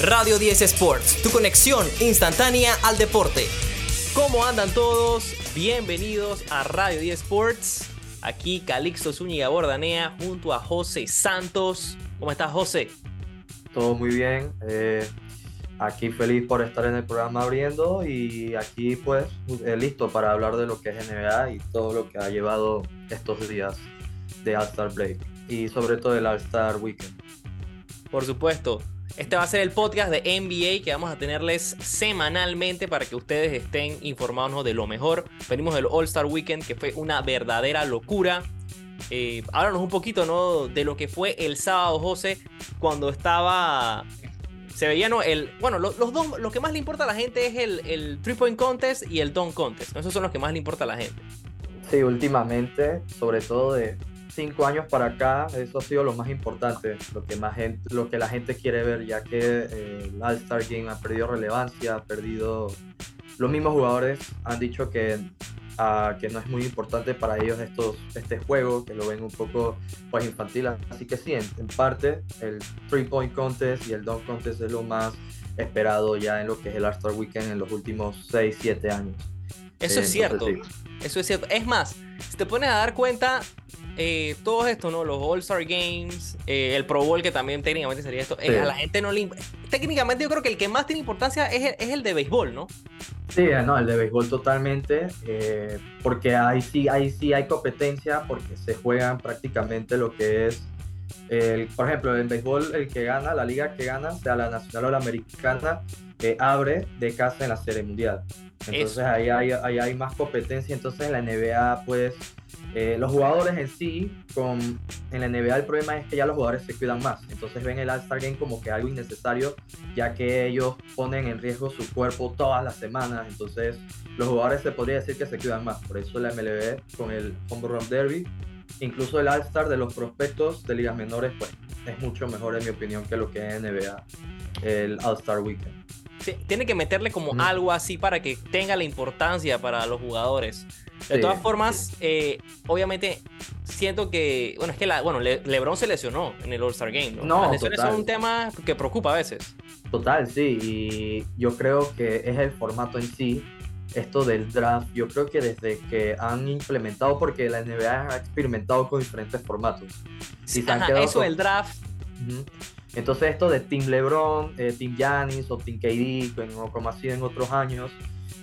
Radio 10 Sports, tu conexión instantánea al deporte. ¿Cómo andan todos? Bienvenidos a Radio 10 Sports. Aquí Calixto Zúñiga Bordanea junto a José Santos. ¿Cómo estás, José? Todo muy bien. Eh, aquí feliz por estar en el programa abriendo y aquí pues eh, listo para hablar de lo que es NBA y todo lo que ha llevado estos días de All-Star Break y sobre todo el All-Star Weekend. Por supuesto, este va a ser el podcast de NBA que vamos a tenerles semanalmente para que ustedes estén informados de lo mejor. Venimos del All Star Weekend que fue una verdadera locura. Eh, háblanos un poquito ¿no? de lo que fue el sábado, José, cuando estaba se veía. El, bueno, los, dos, lo que más le importa a la gente es el, el three point contest y el dunk contest. Esos son los que más le importa a la gente. Sí, últimamente, sobre todo de, cinco años para acá, eso ha sido lo más importante, lo que, más gente, lo que la gente quiere ver, ya que eh, el All-Star Game ha perdido relevancia, ha perdido... Los mismos jugadores han dicho que, uh, que no es muy importante para ellos estos, este juego, que lo ven un poco pues, infantil. Así que sí, en, parte, el Three Point Contest y el Dunk Contest es lo más esperado ya en lo que es el All-Star Weekend en los últimos 6, 7 años. Eso es cierto. Eso es cierto. Es más, si te pones a dar cuenta, eh, todo esto, ¿no? Los All-Star Games, eh, el Pro Bowl, que también técnicamente sería esto, eh, a la gente no le. Técnicamente, yo creo que el que más tiene importancia es el, de béisbol, ¿no? Sí, no, el de béisbol totalmente, porque ahí sí, ahí sí hay competencia, porque se juegan prácticamente lo que es. El, por ejemplo, en béisbol, el que gana, la liga que gana, sea la nacional o la americana, abre de casa en la Serie Mundial. Entonces ahí hay, ahí hay más competencia. Entonces en la NBA, pues eh, los jugadores en sí, con, en la NBA el problema es que ya los jugadores se cuidan más. Entonces ven el All-Star Game como que algo innecesario, ya que ellos ponen en riesgo su cuerpo todas las semanas. Entonces los jugadores se podría decir que se cuidan más. Por eso la MLB con el Home Run Derby, incluso el All-Star de los prospectos de ligas menores, pues es mucho mejor en mi opinión que lo que es NBA, el All-Star Weekend. Sí, tiene que meterle como algo así para que tenga la importancia para los jugadores. De todas formas, eh, obviamente siento que, bueno, es que la, bueno, LeBron se lesionó en el All-Star Game, ¿no? no Las lesiones son un tema que preocupa a veces. Total, sí, y yo creo que es el formato en sí, esto del draft, yo creo que desde que han implementado, porque la NBA ha experimentado con diferentes formatos. Sí, eso, el draft. Entonces esto de Team LeBron, eh, Team Giannis o Team KD, como así en otros años,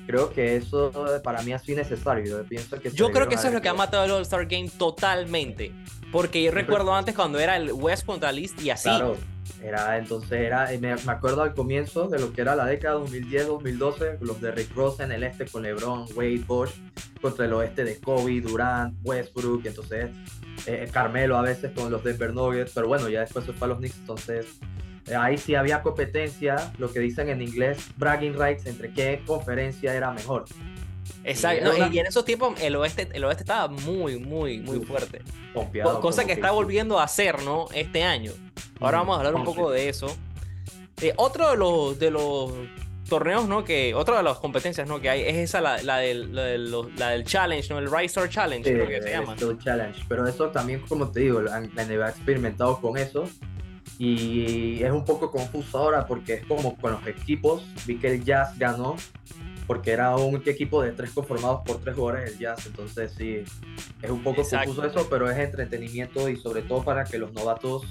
creo que eso para mí ha sido necesario. Yo, pienso que yo creo que eso es lo que ha matado el All-Star Game totalmente. Porque yo recuerdo antes cuando era el West contra el East y así. Claro, era, entonces era, me, acuerdo al comienzo de lo que era la década 2010-2012, los de Rick Ross en el este con LeBron, Wade, Bosch, contra el oeste de Kobe, Durant, Westbrook, entonces eh, Carmelo a veces con los Denver Nuggets, pero bueno, ya después se fue a los Knicks, entonces eh, ahí sí había competencia, lo que dicen en inglés, bragging rights, entre qué conferencia era mejor. Exacto, y, en esos tiempos el oeste, el oeste estaba muy, muy, muy fuerte. cosa que está volviendo a hacer, ¿no? Este año. Ahora vamos a hablar un poco de eso. Eh, otro de los, de los torneos, ¿no? Que, otra de las competencias, ¿no? Que hay es esa, la, la, del, la, del, challenge, ¿no? El Rise Challenge, creo que se llama. Challenge. Pero eso también, como te digo, la, NBA ha experimentado con eso y es un poco confuso ahora porque es como con los equipos. Vi que el Jazz ganó porque era un equipo de tres conformados por tres jugadores del Jazz. Entonces, sí, es un poco confuso eso, pero es entretenimiento y sobre todo para que los novatos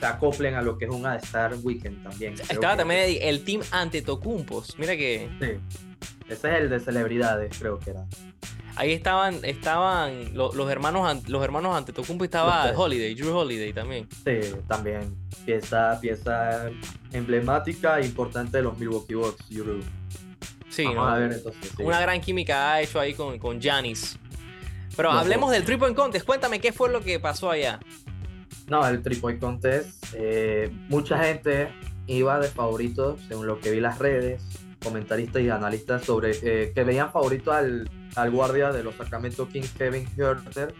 se acoplen a lo que es un All-Star Weekend también. Estaba también el team ante Tocumpos. Mira que. Sí. Ese es el de celebridades, creo que era. Ahí estaban, estaban los, hermanos los hermanos ante Tocumpo y estaba Holiday, Drew Holiday también. Sí, también. Pieza, pieza emblemática e importante de los Milwaukee Bucks, Drew. Sí, una gran química ha hecho ahí con, con Giannis. Pero hablemos del Triple Contest. Cuéntame qué fue lo que pasó allá. No, el Triple Contest, eh, mucha gente iba de favorito, según lo que vi en las redes, comentaristas y analistas sobre eh, que veían favorito al, al, guardia de los Sacramento Kings, Kevin Herter.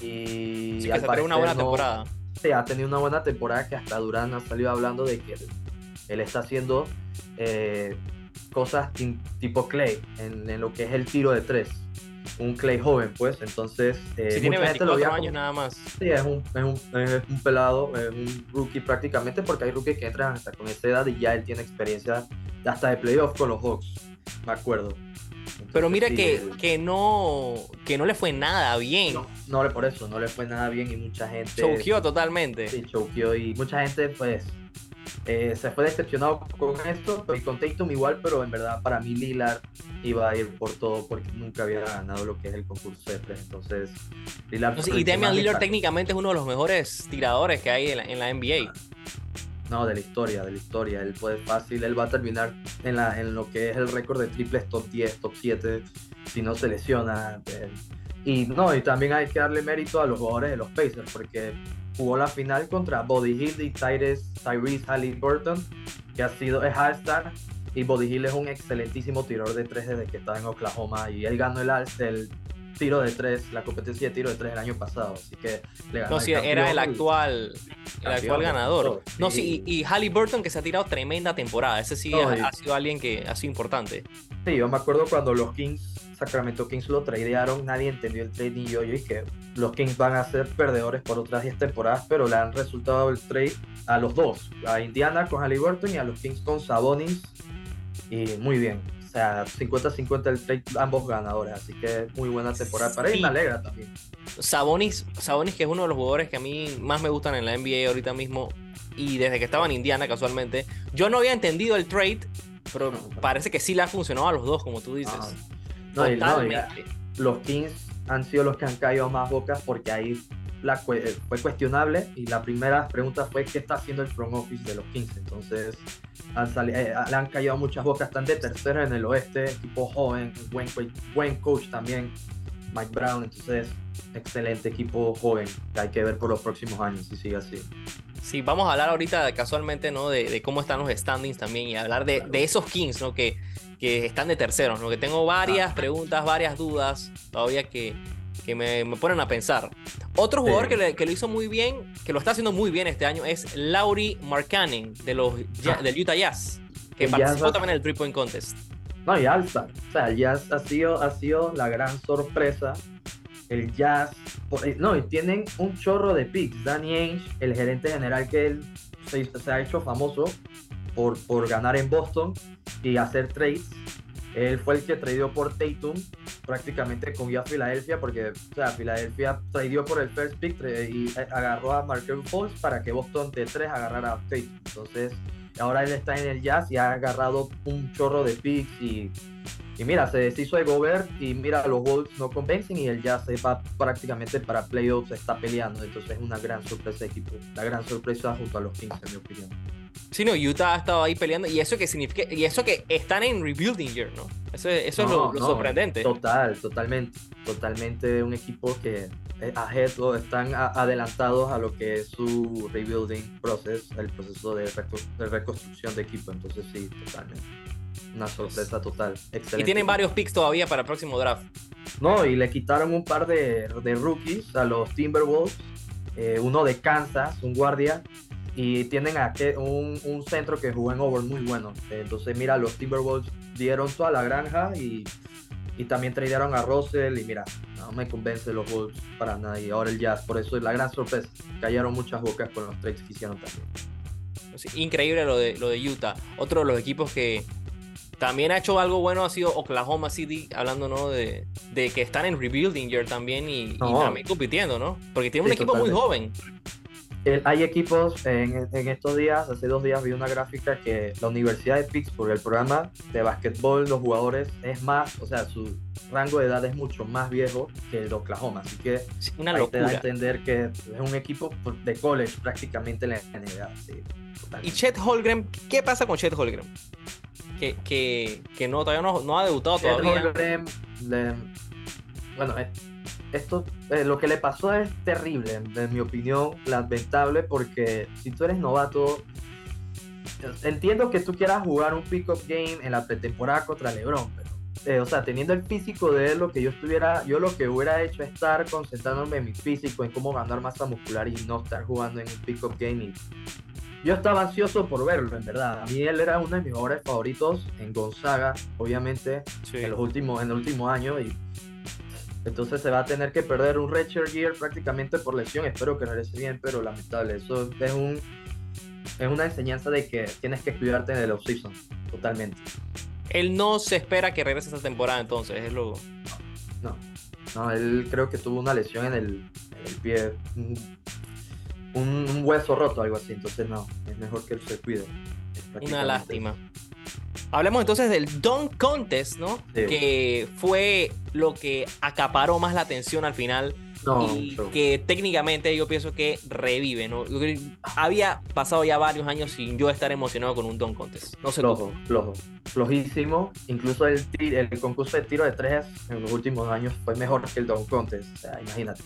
Y sí, que se una buena temporada. Sí, ha tenido una buena temporada que hasta Durán ha salido hablando de que él, está haciendo eh, cosas tipo Clay en, lo que es el tiro de tres. Un Clay joven, pues. Entonces, eh, si tiene 24 años nada más. Sí, es un, es, un, es un, pelado, es un rookie prácticamente, porque hay rookies que entran hasta con esa edad y ya él tiene experiencia hasta de playoff con los Hawks, me acuerdo. Pero mira que, que, no, que no le fue nada bien. No, no, por eso, no le fue nada bien y mucha gente... Choqueó totalmente. Sí, choqueó y mucha gente pues eh, se fue decepcionado con esto y con Tatum igual, pero en verdad para mí Lillard iba a ir por todo porque nunca había ganado lo que es el concurso de tres. Entonces, Lillard. y Damian Lillard técnicamente es uno de los mejores tiradores que hay en la, NBA. No, de la historia, de la historia. Él puede fácil, él va a terminar en, la, en lo que es el récord de triples top 10, top 7, si no se lesiona. Y no, y también hay que darle mérito a los jugadores de los Pacers, porque jugó la final contra Body Hill y Tyrese, Tyrese Halliburton, que ha sido, es All-Star. Y Body Hill es un excelentísimo tirador de tres desde que estaba en Oklahoma. Y él ganó el, el tiro de tres, la competencia de tiro de tres el año pasado. Así que le ganó. No, sí, era el actual, el actual ganador. No, sí, y, y Halliburton que se ha tirado tremenda temporada. Ese sí ha, sido alguien que ha sido importante. Sí, yo me acuerdo cuando los Kings Sacramento Kings lo tradearon, nadie entendió el trade ni yo. Yo que los Kings van a ser perdedores por otras 10 temporadas, pero le han resultado el trade a los dos, a Indiana con Halliburton y a los Kings con Sabonis. Y muy bien, o sea, 50-50 el trade, ambos ganadores, así que muy buena temporada para él, me alegra también. Sabonis, Sabonis, que es uno de los jugadores que a mí más me gustan en la NBA ahorita mismo, y desde que estaba en Indiana casualmente, yo no había entendido el trade, pero parece que sí le ha funcionado a los dos, como tú dices. Ah, no, los Kings han sido los que han caído más bocas porque ahí la, eh, fue cuestionable y la primera pregunta fue qué está haciendo el front office de los Kings. Entonces han eh, le han caído muchas bocas, están de tercera en el oeste, equipo joven, buen, buen coach también, Mike Brown. Entonces, excelente equipo joven que hay que ver por los próximos años si sigue así. Sí, vamos a hablar ahorita casualmente ¿no? de, cómo están los standings también y hablar de, de esos Kings, ¿no? que que están de terceros, ¿no? que tengo varias ah. preguntas, varias dudas todavía que, que me, me, ponen a pensar. Otro jugador que, que, lo hizo muy bien, que lo está haciendo muy bien este año, es Laurie Markkanen de los, ah. del Utah Jazz, que participó también en el Three Point Contest. No, y Alza. O sea, el Jazz ha sido, ha sido la gran sorpresa. El Jazz. Eh, no, y tienen un chorro de picks. Danny Ainge, el gerente general que él se, se ha hecho famoso por, por ganar en Boston y hacer trades. Él fue el que tradeó por Tatum, prácticamente con a Filadelfia, porque o sea, Filadelfia tradeó por el first pick y eh, agarró a Markel Fultz para que Boston de 3 agarrara a Tatum. Entonces, ahora él está en el Jazz y ha agarrado un chorro de picks y, y mira, se deshizo de Gobert y mira, los Wolves no convencen y el Jazz se va prácticamente para playoffs, está peleando. Entonces, es una gran sorpresa equipo, la gran sorpresa junto a los Kings, en mi opinión. Sí, no, Utah ha estado ahí peleando y eso que significa, y eso que están en rebuilding year, ¿no? Eso, eso es lo, sorprendente. Total, totalmente, totalmente un equipo que ahead o están adelantados a lo que es su rebuilding process, el proceso de, reconstrucción de equipo. Entonces sí, totalmente. Una sorpresa total. Excelente. Y tienen varios picks todavía para el próximo draft. No, y le quitaron un par de, de rookies a los Timberwolves. Eh, uno de Kansas, un guardia, y tienen aquí un, un, centro que jugó en over muy bueno. Entonces, mira, los Timberwolves dieron toda la granja y, y también tradearon a Russell. Y mira, no me convence los Wolves para nada. Y ahora el Jazz, por eso es la gran sorpresa. Cayeron muchas bocas con los trades que hicieron también. increíble lo de, lo de Utah. Otro de los equipos que también ha hecho algo bueno ha sido Oklahoma City, hablando ¿no? de, de que están en rebuilding year también y, también compitiendo, ¿no? Porque tiene un equipo muy joven hay equipos en, estos días, hace dos días vi una gráfica que la Universidad de Pittsburgh, el programa de básquetbol, los jugadores es más, o sea, su rango de edad es mucho más viejo que el de Oklahoma, así que una te da a entender que es un equipo de college prácticamente en la NBA. y Chet Holgren, ¿qué pasa con Chet Holgren? Que, que, que no, todavía no, ha debutado Chet todavía. Holgren, bueno, esto, eh, lo que le pasó es terrible, en, mi opinión, lamentable, porque si tú eres novato, entiendo que tú quieras jugar un pick-up game en la pretemporada contra LeBron, pero, eh, o sea, teniendo el físico de él, lo que yo estuviera, yo lo que hubiera hecho es estar concentrándome en mi físico, en cómo ganar masa muscular y no estar jugando en un pick-up game. yo estaba ansioso por verlo, en verdad. A mí él era uno de mis jugadores favoritos en Gonzaga, obviamente, en los últimos, en el último año y Entonces se va a tener que perder un Redshirt Year prácticamente por lesión. Espero que regrese bien, pero lamentable. Eso es un es una enseñanza de que tienes que cuidarte en el off-season, totalmente. Él no se espera que regrese esta temporada, entonces, es lo. No, no, él creo que tuvo una lesión en el, en el pie, un, un, hueso roto, algo así. Entonces, no, es mejor que él se cuide. Una lástima. Hablemos entonces del Dunk Contest, ¿no? Sí. Que fue lo que acaparó más la atención al final. No, y que técnicamente yo pienso que revive, ¿no? Había pasado ya varios años sin yo estar emocionado con un Dunk Contest. No sé. Flojo, flojo. Flojísimo. Incluso el, concurso de tiro de tres en los últimos años fue mejor que el Dunk Contest. O sea, imagínate.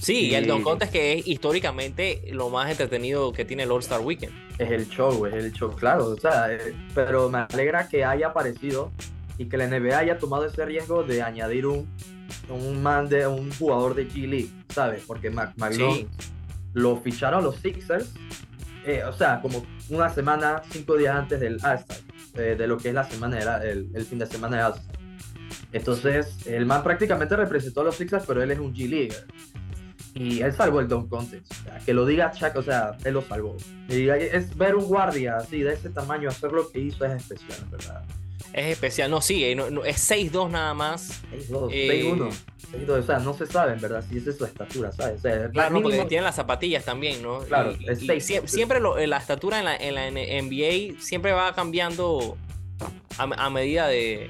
Sí, el Y- Dunk Contest que es históricamente lo más entretenido que tiene el All-Star Weekend. Es el show, es el show, claro. O sea, eh, pero me alegra que haya aparecido y que la NBA haya tomado ese riesgo de añadir un, un man de un jugador de G League, ¿sabes? Porque Mac Sí. lo ficharon los Sixers, eh, o sea, como una semana, cinco días antes del All-Star, eh, de lo que es la semana, de el, el fin de semana de All-Star. Entonces, el man prácticamente representó a los Sixers, pero él es un G Leaguer. Y él salvó el Dunk Contest. O sea, que lo diga Chuck, o sea, él lo salvó. Y es ver un guardia así, de ese tamaño, hacer lo que hizo es especial, verdad. Es especial, no, sí, eh, no- no, es 6-2 nada más. 6'2, Eh, 6'1, 6'2, o sea, no se sabe, verdad, si esa es su estatura, ¿sabes? O sea, Claro, no, porque mínimo- tienen las zapatillas también, ¿no? Claro, Y- es y seis. sie- siempre lo- la estatura en la, en la NBA siempre va cambiando a, a medida de,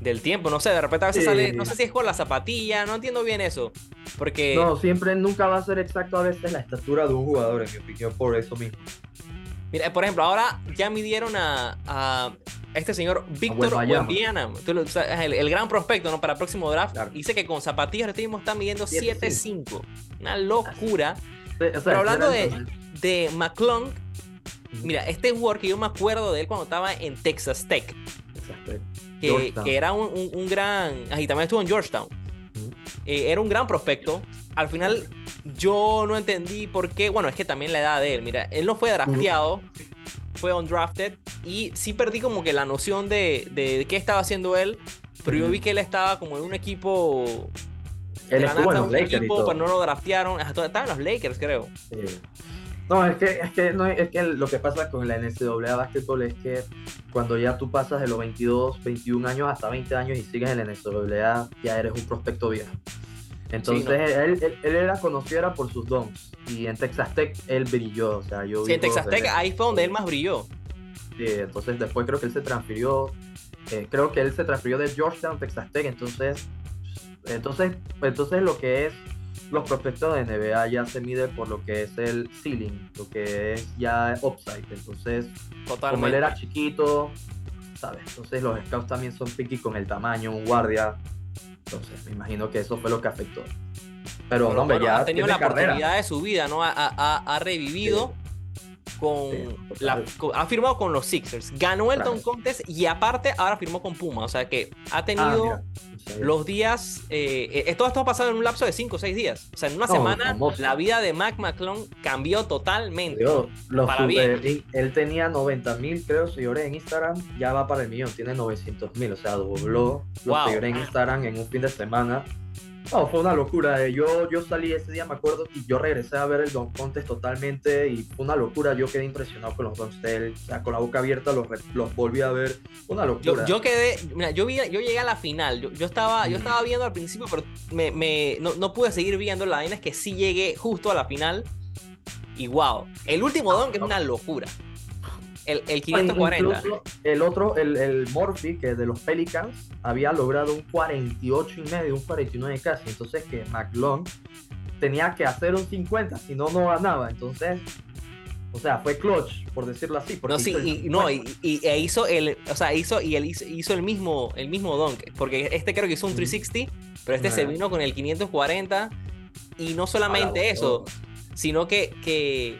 del tiempo. No sé, de repente a veces Sí. sale, no sé si es con la zapatilla, no entiendo bien eso. Porque, No, siempre nunca va a ser exacto a veces la estatura de un jugador, en mi opinión, por eso mismo. mira, por ejemplo, ahora ya midieron a, a este señor Víctor lo- o sea, el, el gran prospecto ¿no? para el próximo draft. Claro. Dice que con zapatillas ahorita mismo está midiendo 7'5". 7'5. Una locura. O sea, Pero hablando de- De McClung, Mira, este jugador que yo me acuerdo de él cuando estaba en Texas Tech, Exacto. Que, era un, un- un gran. Y también estuvo en Georgetown. Eh, era un gran prospecto. Al final, yo no entendí por qué. Bueno, es que también la edad de él. Mira, él no fue drafteado, fue undrafted. Y sí perdí como que la noción de, de, qué estaba haciendo él. Pero yo vi que él estaba como en un equipo. Él estuvo en los Lakers equipo, pero no lo draftearon. Hasta- Estaba en los Lakers, creo. Sí. No, es que, es que, no, es que lo que pasa con la NCAA básquetbol es que cuando ya tú pasas de los 22, 21 años hasta 20 años y sigues en la NCAA, ya eres un prospecto viejo. Entonces, Sí, ¿no? él, él, él era conocido era por sus dons. Y en Texas Tech él brilló. O sea, yo Sí, en Texas Tech, ahí fue donde él más brilló. Sí, entonces después creo que él se transfirió, eh, creo que él se transfirió de Georgetown, Texas Tech, entonces, entonces, entonces lo que es los prospectos de NBA ya se mide por lo que es el ceiling, lo que es ya upside, entonces como él era chiquito, ¿sabes? Entonces los scouts también son picky con el tamaño, un guardia, entonces me imagino que eso fue lo que afectó. Pero, hombre, Bueno, ya ha tenido tiene la carrera. oportunidad de su vida, ¿no? Ha, ha- ha revivido con Sí, la- con- ha firmado con los Sixers, ganó el. Dunk Contest y aparte ahora firmó con Puma, o sea que ha Ah, tenido no sabía. los días, eh, eh, todo esto ha pasado en un lapso de 5 o 6 días, o sea en una No, semana famoso. la vida de Mac McClung cambió totalmente. Dios, los Para sub- bien. él tenía 90 mil, creo, seguidores en Instagram. Ya va para el millón, tiene 900 mil. O sea, dobló los Wow. seguidores en Instagram en un fin de semana. No, fue una locura. eh. Yo, yo salí ese día, me acuerdo, y yo regresé a ver el Don Contest totalmente. Y fue una locura. Yo quedé impresionado con los Don O sea, con la boca abierta los, los volví a ver. Una locura. Yo, yo quedé, mira, yo, vi, yo llegué a la final, yo, yo estaba, yo Mm. estaba viendo al principio, pero me, me- no, no pude seguir viendo, la vaina es que sí llegué justo a la final y wow, el último don que es una locura. El, el 540. Incluso el otro, el, el Murphy, que de los Pelicans, había logrado un 48 y medio, un 49 casi. Entonces que McLong tenía que hacer un 50, si no, no ganaba. Entonces, o sea, fue clutch, por decirlo así. No, sí, y, no, 50. y, y- e hizo el, o sea, hizo, y él hizo, hizo el mismo, el mismo dunk, porque este creo que hizo un Ujú. 360, pero este se vino con el 540, y no solamente Ahora, eso, bueno. sino que, que,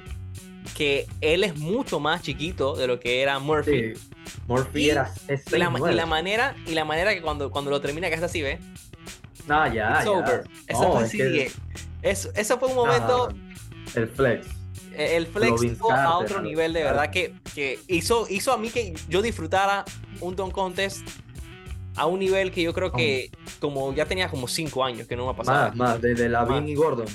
que él es mucho más chiquito de lo que era Murphy. Sí, Murphy Y era Y la, y 6'9". la manera, y la manera que cuando, cuando lo termina, que es así, ¿ves? No, ya, It's ya. over. Eso No, fue es así. que- que- eso, eso fue un momento. Ah, el flex. eh, El flex a otro nivel, de verdad, que, que hizo, hizo a mí que yo disfrutara un Don Contest a un nivel que yo creo que como ya tenía como 5 años que no me pasaba. Más, más, desde Lavin y Gordon.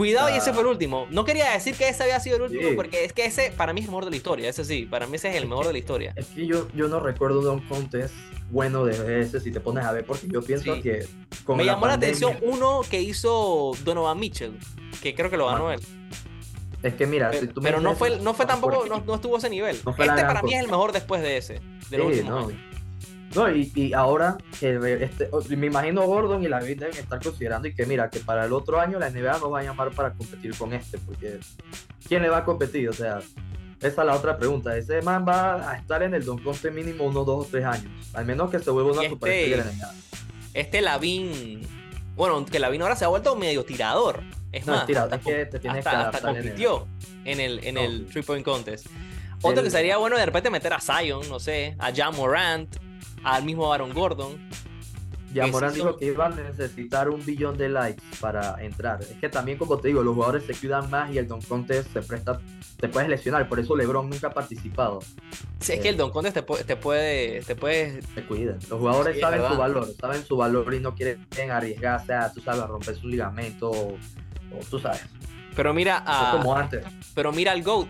Cuidado, y ese fue el último. No quería decir que ese había sido el último, Sí. porque es que ese para mí es el mejor de la historia. Ese sí, para mí ese es el mejor de la historia. Es que yo, yo no recuerdo un contest bueno de ese si te pones a ver, porque yo pienso Sí. que con Me llamó la pandemia- atención uno que hizo Donovan Mitchell, que creo que lo ganó Ah, él. Es que mira, si Pero, tú me pero no fue, no fue tampoco, no, no estuvo a ese nivel. No este para mí cosa. es el mejor después de ese, de Sí, no. No, y, y ahora que este, me imagino Gordon y la deben estar considerando y que mira, que para el otro año la NBA nos va a llamar para competir con este, porque ¿quién le va a competir? O sea, esa es la otra pregunta. Ese man va a estar en el Don Coste mínimo unos dos o tres años, al menos que se vuelva una este- superestrella de la NBA. Este Lavín, bueno, que Lavín ahora se ha vuelto medio tirador. Es No, más, tira, hasta, es que te tienes hasta- que hasta adaptar en el- compitió en el, en No. el Three Point Contest. Otro El- que sería bueno de repente meter a Zion, no sé, a Jan Morant, al mismo Aaron Gordon. Ya Morán sí dijo que iba a necesitar un billón de likes para entrar. Es que también, como te digo, los jugadores se cuidan más y el Don Contest se presta, te puedes lesionar. Por eso LeBron nunca ha participado. Si es que el Don Contest te, pu- te puede, te puede Se cuidan. Los jugadores Sí, es saben su valor, saben su valor y no quieren arriesgarse a, tú sabes, a romper su ligamento o, o tú sabes. Pero mira No a, como antes. pero mira al GOAT.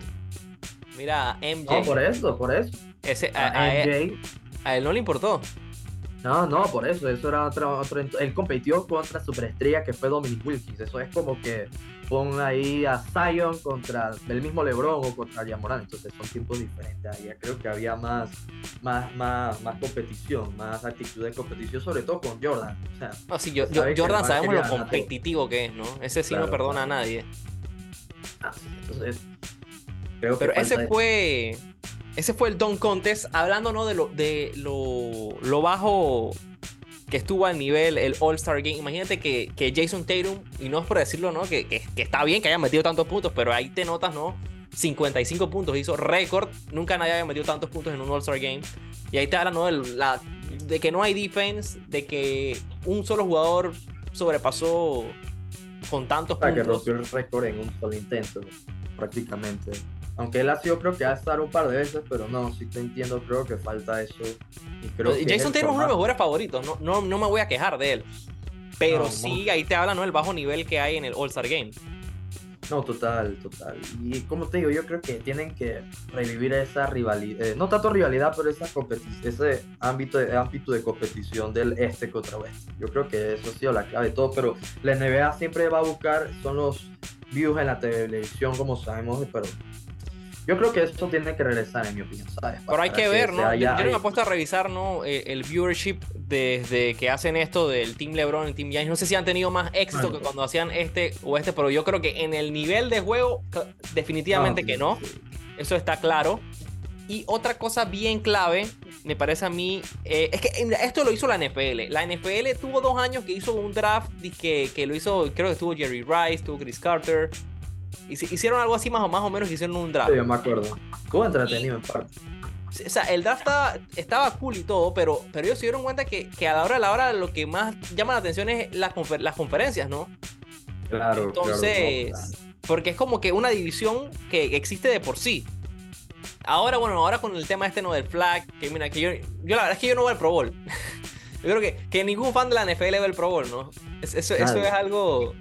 Mira a MJ. No, por eso, por eso. Ese, a, A a él, MJ, a él no le importó. no, no, por eso. Eso era otro, otro. Él compitió contra superestrella que fue Dominic Wilkins. Eso es como que pon ahí a Zion contra el mismo LeBron o contra Yamorán. Entonces son tiempos diferentes. Ahí creo que había más, más, más, más competición, más actitud de competición, sobre todo con Jordan. O sea, No, sí, yo, Jordan sabemos lo competitivo que es, ¿no? Ese sí no perdona claro. a nadie. ah, sí, entonces creo que Pero ese fue. Ese fue el Don Contest. Hablando, ¿no? De lo, de lo, lo bajo que estuvo al nivel el All-Star Game. Imagínate que, que Jason Tatum, y no es por decirlo, ¿no? Que, que- que está bien que haya metido tantos puntos, pero ahí te notas, ¿no? 55 puntos, hizo récord. Nunca nadie había metido tantos puntos en un All-Star Game. Y ahí te habla, ¿no? del- la- de que no hay defense, de que un solo jugador sobrepasó con tantos para que puntos. rompió el récord en un solo intento, prácticamente. Aunque él ha sido, creo que ha estado un par de veces, pero no, sí te entiendo, creo que falta eso. Y creo que es Jason el Tatum es uno de mis jugadores favoritos, no, no, no me voy a quejar de él. Pero No, sí, ahí te habla, ¿no? El bajo nivel que hay en el All-Star Game. No, total, total. Y como te digo, yo creo que tienen que revivir esa rivalidad, eh, no tanto rivalidad, pero esa ese ámbito de, ámbito de competición del este contra oeste. Yo creo que eso ha sido la clave de todo, pero la NBA siempre va a buscar, son los views en la televisión, como sabemos, pero yo creo que eso tiene que regresar, en mi opinión, ¿sabes? Pero hay que ver, ¿no? Yo, no me he puesto a revisar, ¿no? Eh, el viewership desde que hacen esto del Team LeBron y Team Giannis. No sé si han tenido más éxito que cuando hacían este o este, pero yo creo que en el nivel de juego, definitivamente No, que no. Eso está claro. Y otra cosa bien clave, me parece a mí, eh, es que esto lo hizo la NFL. La NFL tuvo dos años que hizo un draft que, que lo hizo, creo que estuvo Jerry Rice, estuvo Chris Carter. Hici- Hicieron algo así más o, más o menos, hicieron un draft. Sí, yo me acuerdo. Estuvo entretenido en parte. O sea, el draft estaba, estaba cool y todo, pero, pero ellos se dieron cuenta que, que a la hora de la hora lo que más llama la atención es las, confer- las conferencias, ¿no? Claro, Entonces, claro, porque es como que una división que existe de por sí. Ahora, bueno, ahora con el tema este no del flag, que mira, que yo, yo la verdad es que yo no voy al Pro Bowl. yo creo que, que ningún fan de la NFL ve el Pro Bowl, ¿no? Es- eso, eso es algo.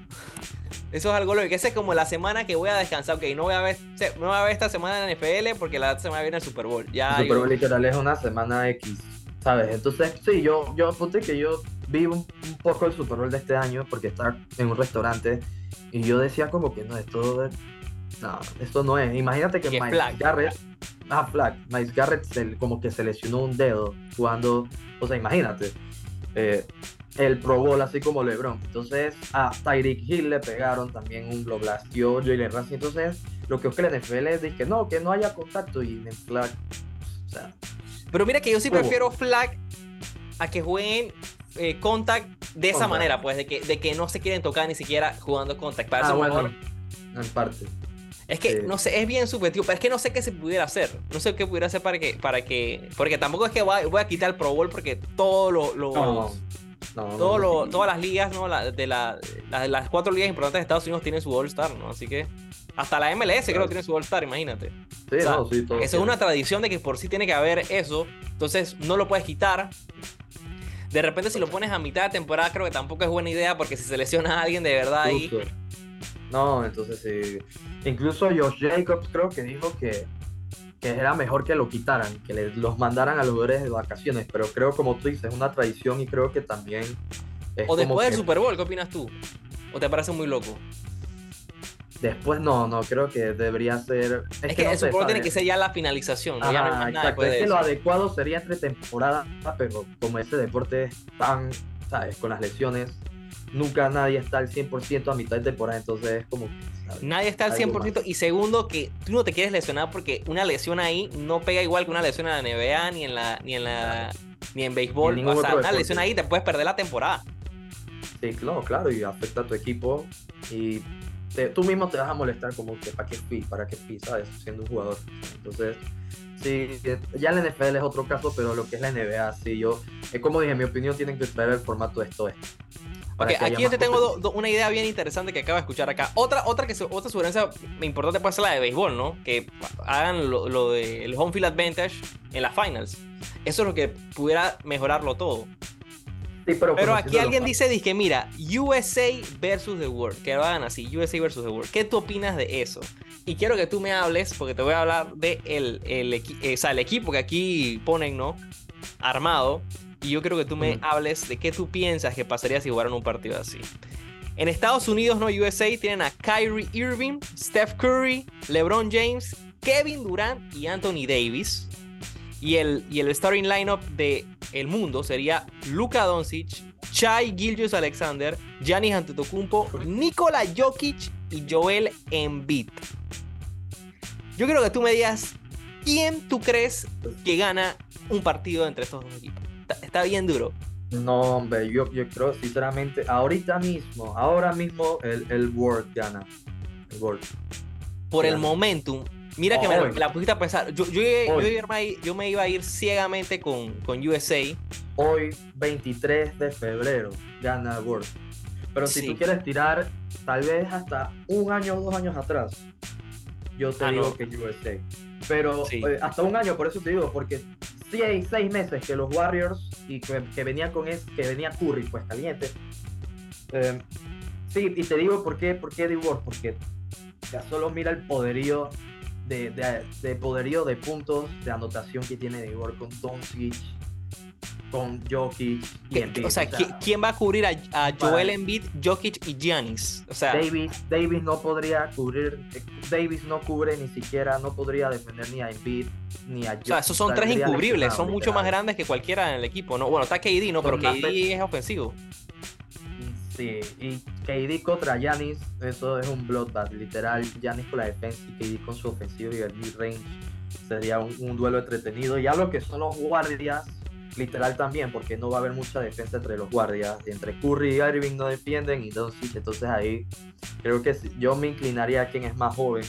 Eso es algo lo que esa es como la semana que voy a descansar. Ok, no voy a ver, no voy a ver esta semana en la NFL porque la semana viene el Super Bowl. Ya, El Super Bowl literal es una semana X, ¿sabes? Entonces, sí, yo, yo ponte que yo vi un, un poco el Super Bowl de este año porque estaba en un restaurante y yo decía como que no, esto, es- no, esto no es. Imagínate que es Miles flag. Garrett, ah, flag, Miles Garrett se- como que se lesionó un dedo jugando, o sea, imagínate. eh, el Pro Bowl así como LeBron. Entonces a Tyreek Hill le pegaron también un lo blastió Jalen Ramsey. Entonces lo que busca la NFL es que no, que no haya contacto y en flag. O sea, Pero mira que yo sí prefiero flag a que jueguen eh, contact de esa Contact. manera, pues, de que, de que no se quieren tocar ni siquiera jugando contact. Para ah, eso bueno, mejor- en parte. Es que, Sí. no sé, es bien subjetivo, pero es que no sé qué se pudiera hacer. No sé qué pudiera hacer para que, para que, porque tampoco es que voy a, voy a quitar el Pro Bowl porque todos los, los- No, no, los- sí. todas las ligas, ¿no? La- de la- la- las cuatro ligas importantes de Estados Unidos tienen su All Star, ¿no? Así que hasta la MLS creo que tiene su All Star, imagínate. Sí, o sea, no, sí, todo Eso es una tradición de que por sí tiene que haber eso. Entonces no lo puedes quitar. De repente, si lo pones a mitad de temporada, creo que tampoco es buena idea porque si se lesiona a alguien de verdad ahí. No, entonces sí. Incluso Josh Jacobs creo que dijo que, que era mejor que lo quitaran, que le- los mandaran a los lugares de vacaciones. Pero creo, como tú dices, es una tradición y creo que también. Es O como después del que- Super Bowl, ¿qué opinas tú? ¿O te parece muy loco? Después no, no, creo que debería ser. Es, que, no el Super Bowl tiene que ser ya la finalización, ¿no? ya no hay Ajá, más nada exacto. después Es que lo adecuado sería entre temporada, pero como ese deporte es tan, ¿sabes? Con las lesiones, nunca nadie está al 100% a mitad de temporada, entonces es como. Nadie está al Algo 100% más. y segundo que tú no te quieres lesionar porque una lesión ahí no pega igual que una lesión en la NBA ni en la ni en la ni en béisbol, Ni o sea, una lesión ahí te puedes perder la temporada. Sí, claro, claro, y afecta a tu equipo y te- tú mismo te vas a molestar como que para qué fui, para qué fui, ¿sabes? Siendo un jugador. Entonces, sí, ya la NFL es otro caso, pero lo que es la NBA, sí, yo, es como dije, en mi opinión tienen que traer el formato de esto. esto, para Ok, que haya aquí yo te tengo do- competencia. do- una idea bien interesante que acabo de escuchar acá. Otra, otra, que otra sugerencia importante puede ser la de béisbol, ¿no? Que hagan lo, lo del home field advantage en las finals. Eso es lo que pudiera mejorarlo todo. Sí, pero Pero aquí alguien dice, dice, mira, USA versus the world, que lo hagan así, USA versus the world. ¿Qué tú opinas de eso? Y quiero que tú me hables, porque te voy a hablar de el, el, eh, o sea, el equipo que aquí ponen, ¿no? Armado. Y yo quiero que tú me hables de qué tú piensas que pasaría si jugaran un partido así. En Estados Unidos, ¿no? USA tienen a Kyrie Irving, Steph Curry, LeBron James, Kevin Durant y Anthony Davis. Y el, y el starting lineup de el mundo sería Luka Doncic, Chai Gilgeous Alexander, Giannis Antetokounmpo, Nikola Jokic y Joel Embiid. Yo quiero que tú me digas quién tú crees que gana un partido entre estos dos equipos. Está, bien duro. No, hombre, yo, yo creo sinceramente, ahorita mismo, ahora mismo el, el World gana. El World. Por el momentum. Mira que me, Hoy. me la pusiste a pensar. Yo, yo, yo, me- iba a ir ciegamente con, con USA. Hoy, 23 de febrero, gana el World. Pero si Sí. tú quieres tirar tal vez hasta un año o dos años atrás, yo te Ah, digo no. que USA. Pero Sí. eh, hasta un año, por eso te digo, porque sí hay seis meses que los Warriors y que, que venían con es, que venía Curry, pues caliente. Eh, sí, y te digo por qué, por qué World, porque ya solo mira el poderío de, de, de poderío de puntos de anotación que tiene World con Doncic, con Jokic y Embiid. o sea, ¿qui- ¿quién va a cubrir a, a Joel Embiid, Jokic y Giannis? O sea, Davis, Davis no podría cubrir, Davis no cubre ni siquiera, no podría defender ni a Embiid ni a o sea, esos son tres incubribles, son mucho más grandes que cualquiera en el equipo, ¿no? Bueno, está KD, ¿no? Pero Son KD es ofensivo. Sí, y KD contra Giannis, eso es un bloodbath, literal, Giannis con la defensa y KD con su ofensivo y el mid-range, sería un, un duelo entretenido, y a lo que son los guardias, literal también, porque no va a haber mucha defensa entre los guardias, entre Curry y Irving no defienden, y Doncic, entonces ahí creo que yo me inclinaría a quien es más joven,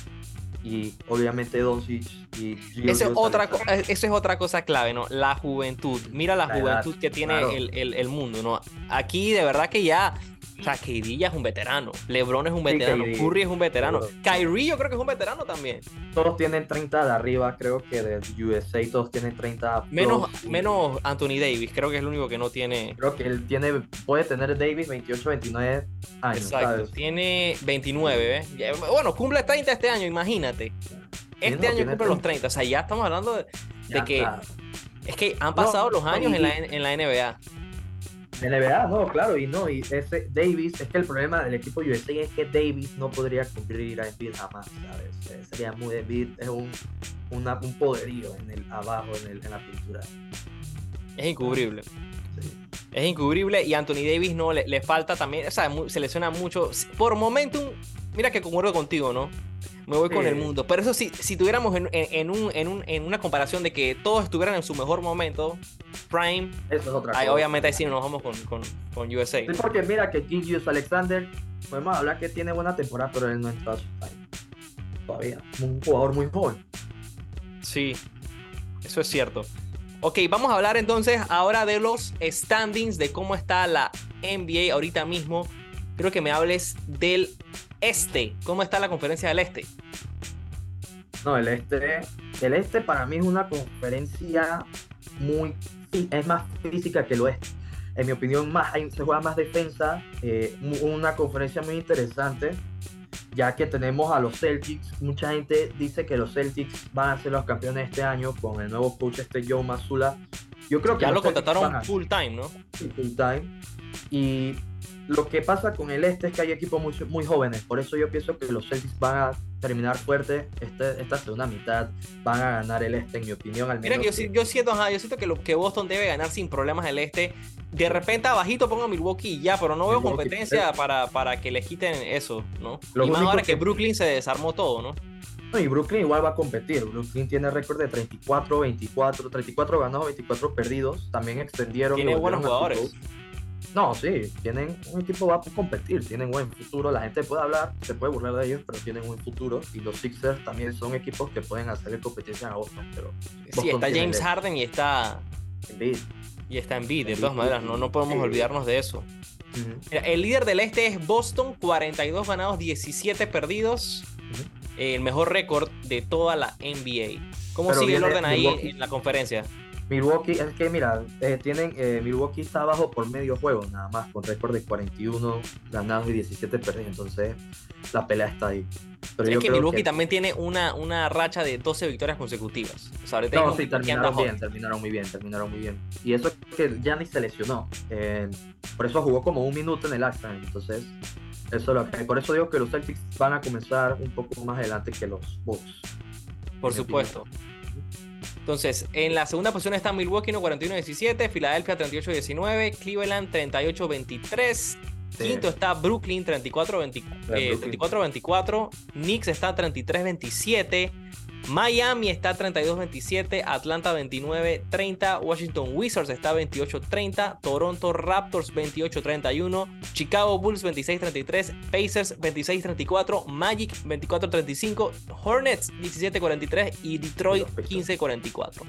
y obviamente Doncic y Gilgeous Eso es, otra, eso es otra cosa clave, ¿no? La juventud. Mira la, La edad, juventud que tiene claro. el, el- el mundo, ¿no? Aquí de verdad que ya, o sea, ya es un veterano, LeBron es un veterano, Curry es un veterano. Kyrie yo creo que es un veterano también. Todos tienen 30 de arriba, creo que de USA todos tienen 30 Menos, plus. menos Anthony Davis, creo que es el único que no tiene... Creo que él tiene, puede tener Davis 28, 29 años, Exacto, ¿sabes? tiene 29, ¿ves? Ya, Bueno, cumple 30 este año, imagínate. Este no, año cumple los 30. 30, o sea, ya estamos hablando de, que está. es que han pasado los años en la, en la NBA. NBA, no, claro, y no, y ese Davis, es que el problema del equipo USA es que Davis no podría cubrir a Embiid jamás, ¿sabes? Eh, Sería muy Embiid, es un, una- un poderío en el, abajo, en, el, en la pintura. Es incubrible. Sí. Es incubrible y Anthony Davis no le, le falta también, o sea, se lesiona mucho. Por momentum, mira que concuerdo contigo, ¿no? Me voy con el mundo. Pero eso sí, si tuviéramos en, en- en un, en, un- en una comparación de que todos estuvieran en su mejor momento, Prime, Eso es otra ahí cosa. obviamente ahí sí nos vamos con, con, con USA. Sí, porque mira que Gilgeous Alexander, podemos hablar que tiene buena temporada, pero él no está. Todavía, un jugador muy joven. Sí, eso es cierto. Ok, vamos a hablar entonces ahora de los standings, de cómo está la NBA ahorita mismo. Creo que me hables del este. ¿Cómo está la conferencia del este? No, el este, el este para mí es una conferencia muy, es más física que el oeste. en mi opinión, más, se juega más defensa. Eh, una conferencia muy interesante, ya que tenemos a los Celtics. Mucha gente dice que los Celtics van a ser los campeones este año con el nuevo coach este Joe Mazzulla. Yo creo que ya lo contrataron full time, ¿no? Full time. Y lo que pasa con el este es que hay equipos muy, muy jóvenes, por eso yo pienso que los Celtics van a terminar fuerte este, esta segunda mitad, van a ganar el este, en mi opinión. Al menos Mira, yo, yo, siento, yo siento que, lo, que Boston debe ganar sin problemas el este. De repente abajito pongo a Milwaukee y ya, pero no veo competencia para, para que les quiten eso, ¿no? y más ahora que, Brooklyn se desarmó todo, ¿no? No, y Brooklyn igual va a competir. Brooklyn tiene récord de 34, 24, 34 ganados, 24 perdidos. También extendieron. Tiene buenos jugadores. No, sí, tienen un equipo va a competir, tienen buen futuro. La gente puede hablar, se puede burlar de ellos, pero tienen un buen futuro. Y los Sixers también son equipos que pueden hacer competencia a Boston. Pero sí, está James Harden y está. Embiid. Y está Embiid, de todas maneras, no, no podemos olvidarnos de eso. el líder del este es Boston, 42 ganados, 17 perdidos. El mejor récord de toda la NBA. ¿Cómo sigue el orden ahí en la conferencia? Milwaukee, es que mira, eh, tienen, eh, Milwaukee está abajo por medio juego, nada más, con récord de 41 ganados y 17 perdidos, entonces la pelea está ahí. Pero es que Milwaukee también tiene una, una racha de 12 victorias consecutivas. no, sí, terminaron bien, terminaron muy bien, terminaron muy bien. Y eso es que ni se lesionó. por eso jugó como un minuto en el acta, entonces eso lo por eso digo que los Celtics van a comenzar un poco más adelante que los Bucks. Por supuesto. Entonces, en la segunda posición está Milwaukee 41-17, Filadelfia 38-19, Cleveland 38-23. Quinto está Brooklyn 34-24, eh, Knicks está 33-27, Miami está 32-27, Atlanta 29-30, Washington Wizards está 28-30, Toronto Raptors 28-31, Chicago Bulls 26-33, Pacers 26-34, Magic 24-35, Hornets 17-43 y Detroit 15-44.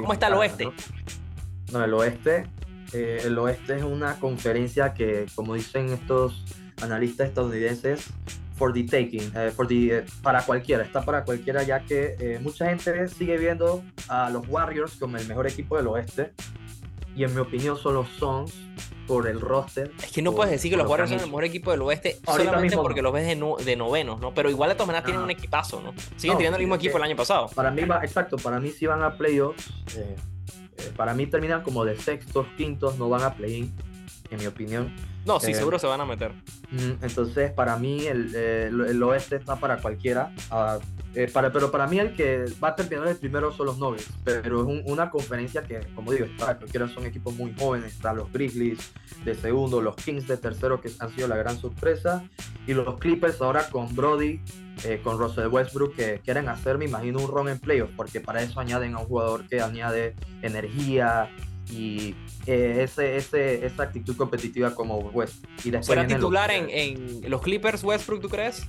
¿Cómo está el oeste? No, el oeste, eh, el oeste es una conferencia que, como dicen estos analistas estadounidenses, for the taking, eh, for the, eh, para cualquiera, está para cualquiera ya que eh, mucha gente sigue viendo a los Warriors como el mejor equipo del oeste y en mi opinión son los Suns por el roster. Es que no puedes decir que los Warriors son el mejor equipo del oeste solamente porque los ves de, novenos, ¿no? Pero igual de todas maneras tienen un equipazo, ¿no? Siguen teniendo el mismo equipo el año pasado. Para mí va, exacto, para mí si van a playoffs, para mí terminan como de sextos, quintos, no van a play-in, en mi opinión. No, sí, eh, seguro se van a meter. Entonces, para mí, el, el, oeste está para cualquiera. Ah, eh, para, pero para mí, el que va a terminar el primero son los Nuggets. Pero es una conferencia que, como digo, para cualquiera son equipos muy jóvenes. Están los Grizzlies de segundo, los Kings de tercero, que han sido la gran sorpresa. Y los Clippers ahora con Brody, eh, con Russell Westbrook, que quieren hacer, me imagino, un run en playoffs. Porque para eso añaden a un jugador que añade energía y eh, ese, ese, esa actitud competitiva como West. Y ¿Será titular en, en, los Clippers Westbrook, tú crees?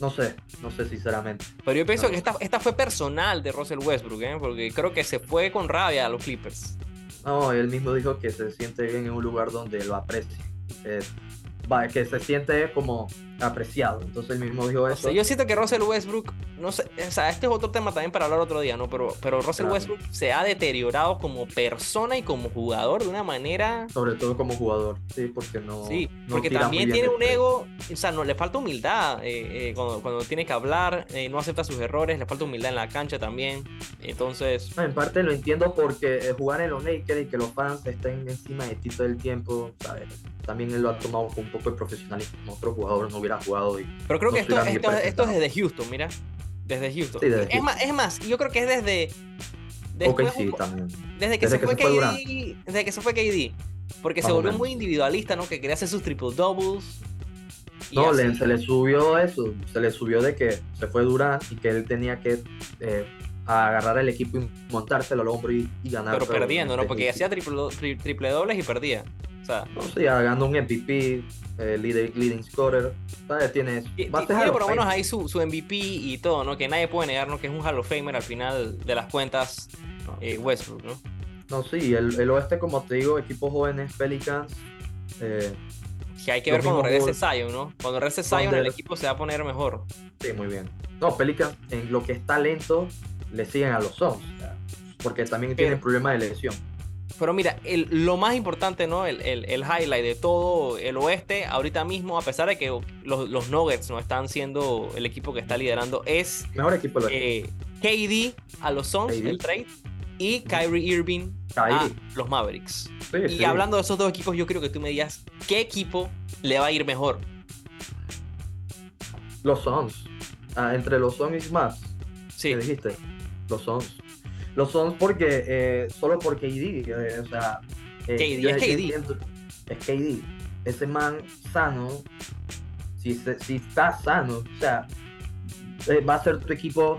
No sé, no sé sinceramente. Pero yo pienso que esta, esta fue personal de Russell Westbrook, ¿eh? porque creo que se fue con rabia a los Clippers. No, él mismo dijo que se siente bien en un lugar donde lo aprecia. Eh, que se siente como apreciado. Entonces él mismo dijo eso. yo siento que Russell Westbrook, no sé, o sea, este es otro tema también para hablar otro día, ¿no? Pero, pero Russell Westbrook se ha deteriorado como persona y como jugador de una manera. Sobre todo como jugador, sí, porque no. Sí, porque también tiene un ego, o sea, no le falta humildad eh, eh, cuando, cuando, tiene que hablar, eh, no acepta sus errores, le falta humildad en la cancha también. Entonces. en parte lo entiendo porque jugar en los Lakers y que los fans estén encima de ti todo el tiempo, ¿sabes? También él lo ha tomado con un poco de profesionalismo. Otro jugador no hubiera jugado. Y Pero creo que esto, esto, es desde Houston, mira. Desde Houston. es, Más, es más, yo creo que es desde. Después, sí, también. Desde que se fue, KD. Desde que se fue KD. Porque se volvió muy individualista, ¿no? Que quería hacer sus triple doubles. No, se le subió eso. Se le subió de que se fue Durant y que él tenía que eh, agarrar el equipo y montárselo al hombro y, ganar. Pero perdiendo, ¿no? Porque hacía triple, triple dobles y perdía. O sea, sé, ganando un MVP, eh, leading, scorer. Tiene, tiene por lo menos ahí su, su, MVP y todo, ¿no? Que nadie puede negar, ¿no? Que es un Hall of Famer al final de las cuentas eh, Westbrook, ¿no? No, sí, el, el, oeste, como te digo, equipos jóvenes, Pelicans. Eh, que hay que ver cuando regrese Zion, ¿no? Cuando regrese Zion, el equipo se va a poner mejor. Sí, muy bien. No, Pelicans, en lo que es talento, le siguen a los Suns. Porque también tienen problemas de lesión. Pero mira, el- lo más importante, ¿no? El, el- el highlight de todo el oeste, ahorita mismo, a pesar de que los, los Nuggets no están siendo el equipo que está liderando, es Mejor equipo eh, KD a los Suns, el trade, y Kyrie Irving a los Mavericks. Sí, Y sí. hablando de esos dos equipos, yo quiero que tú me digas qué equipo le va a ir mejor. Los Suns. Ah, entre los Suns y más. Sí, ¿Qué dijiste? Los Suns. Los Suns porque, eh, solo por KD, eh, o sea... eh, KD, es KD. Es KD. Ese man sano, si, se- si está sano, o sea, eh, va a ser tu equipo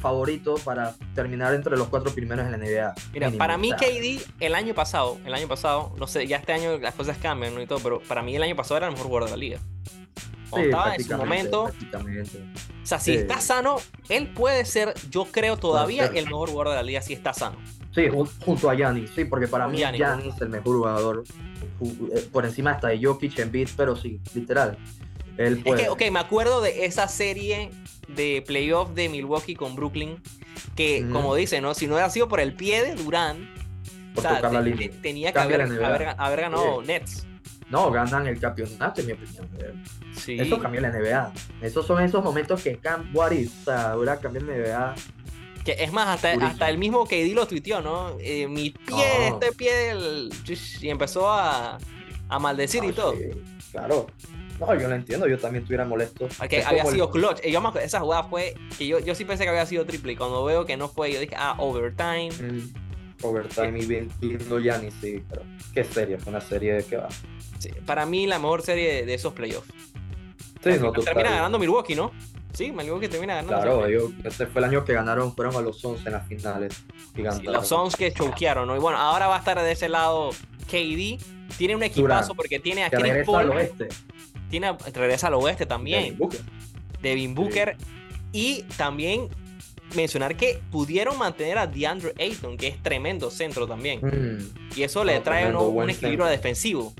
favorito para terminar entre los cuatro primeros en la NBA. Mira, mínimo, para o mí sea, KD el año pasado, el año pasado, no sé, ya este año las cosas cambian ¿no? y todo, pero para mí el año pasado era el mejor jugador de la liga. Sí, estaba en su momento, o sea, si Sí. está sano, él puede ser, yo creo todavía el mejor jugador de la liga si está sano. Sí, jun- junto a Giannis, sí, porque para mí Giannis. Giannis es el mejor jugador ju- eh, por encima hasta de Jokic en beat, pero sí, literal. Él Es puede. que, ok, me acuerdo de esa serie de playoff de Milwaukee con Brooklyn, que como dice, ¿no? Si no hubiera sido por el pie de Durán, o sea, te- te- tenía que haber ganado Nets. No, ganan el campeonato, en mi opinión. Eh, Sí. Eso cambia la NBA. Esos son esos momentos que if, o sea, ahora cambia la NBA. Que es más, hasta, hasta el mismo KD lo tuiteó, ¿no? Eh, mi pie, este pie del... Y empezó a, a maldecir y Ah, todo. sí, claro. No, yo lo entiendo, yo también estuviera molesto. Es había como sido clutch. Yo me acuerdo, esa jugada fue que yo, yo sí pensé que había sido triple. Y cuando veo que no fue, yo dije, ah, overtime. Mm, Overtime y viendo Giannis, sí, pero qué serie, fue una serie que va. Sí, para mí, la mejor serie de, de esos playoffs. Sí, no, total. termina ganando Milwaukee, ¿no? Sí, Milwaukee termina ganando. Claro, ese yo, este fue el año que ganaron, fueron a los Suns en las finales. Sí, los Suns que choquearon, ¿no? Y bueno, ahora va a estar de ese lado KD. Tiene un equipazo porque tiene a que Chris regresa al Paul. oeste. Tiene a- regresa al oeste también. Devin Booker. Devin Booker. Y también mencionar que pudieron mantener a DeAndre Ayton, que es tremendo centro también. Mm, Y eso le No, trae un equilibrio centro. defensivo.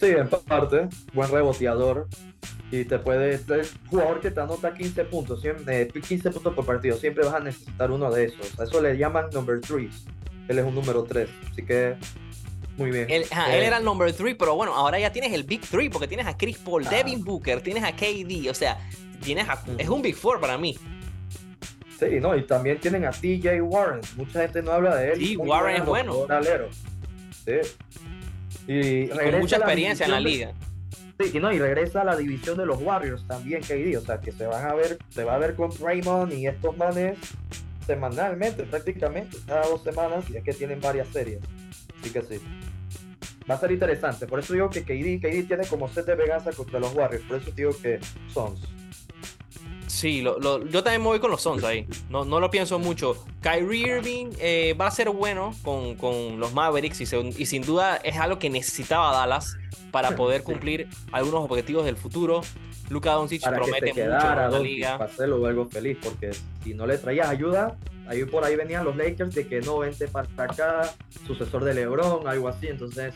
Sí, en parte, buen reboteador. Y te puede. Es jugador que te anota 15 puntos, siempre, eh, 15 puntos por partido. Siempre vas a necesitar uno de esos. A eso le llaman number 3. Él es un número 3. Así que, muy bien. Él, ajá, Eh, él era el number 3, pero bueno, ahora ya tienes el Big 3 porque tienes a Chris Paul, Ah. Devin Booker, tienes a KD, o sea, tienes a- es un Big 4 para mí. Sí, no, y también tienen a TJ Warren. Mucha gente no habla de él. Sí, Warren es bueno. anotador alero. Sí. Y, Y con mucha experiencia en la liga. de- sí, y no, y regresa a la división de los Warriors también, KD. O sea, que se van a ver, se va a ver con Raymond y estos manes semanalmente, prácticamente, cada dos semanas, y es que tienen varias series. Así que sí. Va a ser interesante. Por eso digo que KD, KD tiene como set de venganza contra los Warriors. Por eso digo que Sons. Sí, lo- lo- yo también me voy con los Suns ahí. No, no lo pienso mucho. Kyrie Irving eh, va a ser bueno con, con los Mavericks y, se- y sin duda es algo que necesitaba Dallas para poder cumplir algunos objetivos del futuro. Luka Doncic para que promete se mucho en la liga. para hacerlo algo feliz, porque si no le traías ayuda, ahí por ahí venían los Lakers de que no vente para acá, sucesor de LeBron, algo así, entonces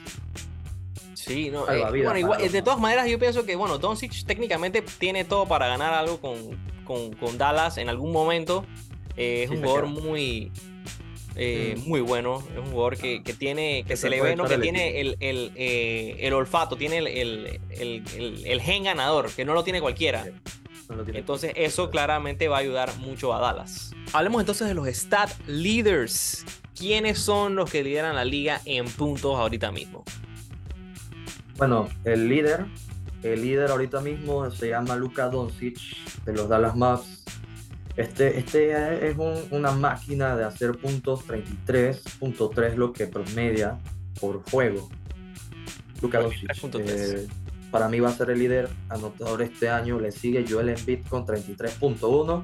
Sí, no. Eh, bueno, igual, de todas maneras, yo pienso que, bueno, Doncic técnicamente tiene todo para ganar algo con, con, con Dallas en algún momento. Eh, es Sí, un jugador muy. eh, Mm. muy bueno, es un jugador que, que tiene, que Que se se le ve, ¿no? que el tiene el, el, eh, el olfato, tiene el, gen ganador, que no lo tiene cualquiera. no lo tiene. Entonces eso claramente va a ayudar mucho a Dallas. Hablemos entonces de los stat leaders. ¿Quiénes son los que lideran la liga en puntos ahorita mismo? Bueno, el líder, el líder ahorita mismo se llama Luka Doncic de los Dallas Mavericks. Este, este es un- una máquina de hacer puntos 33.3 lo que promedia por juego. Luka Doncic. 33.3. eh, para mí va a ser el líder anotador este año. Le sigue Joel Embiid con 33.1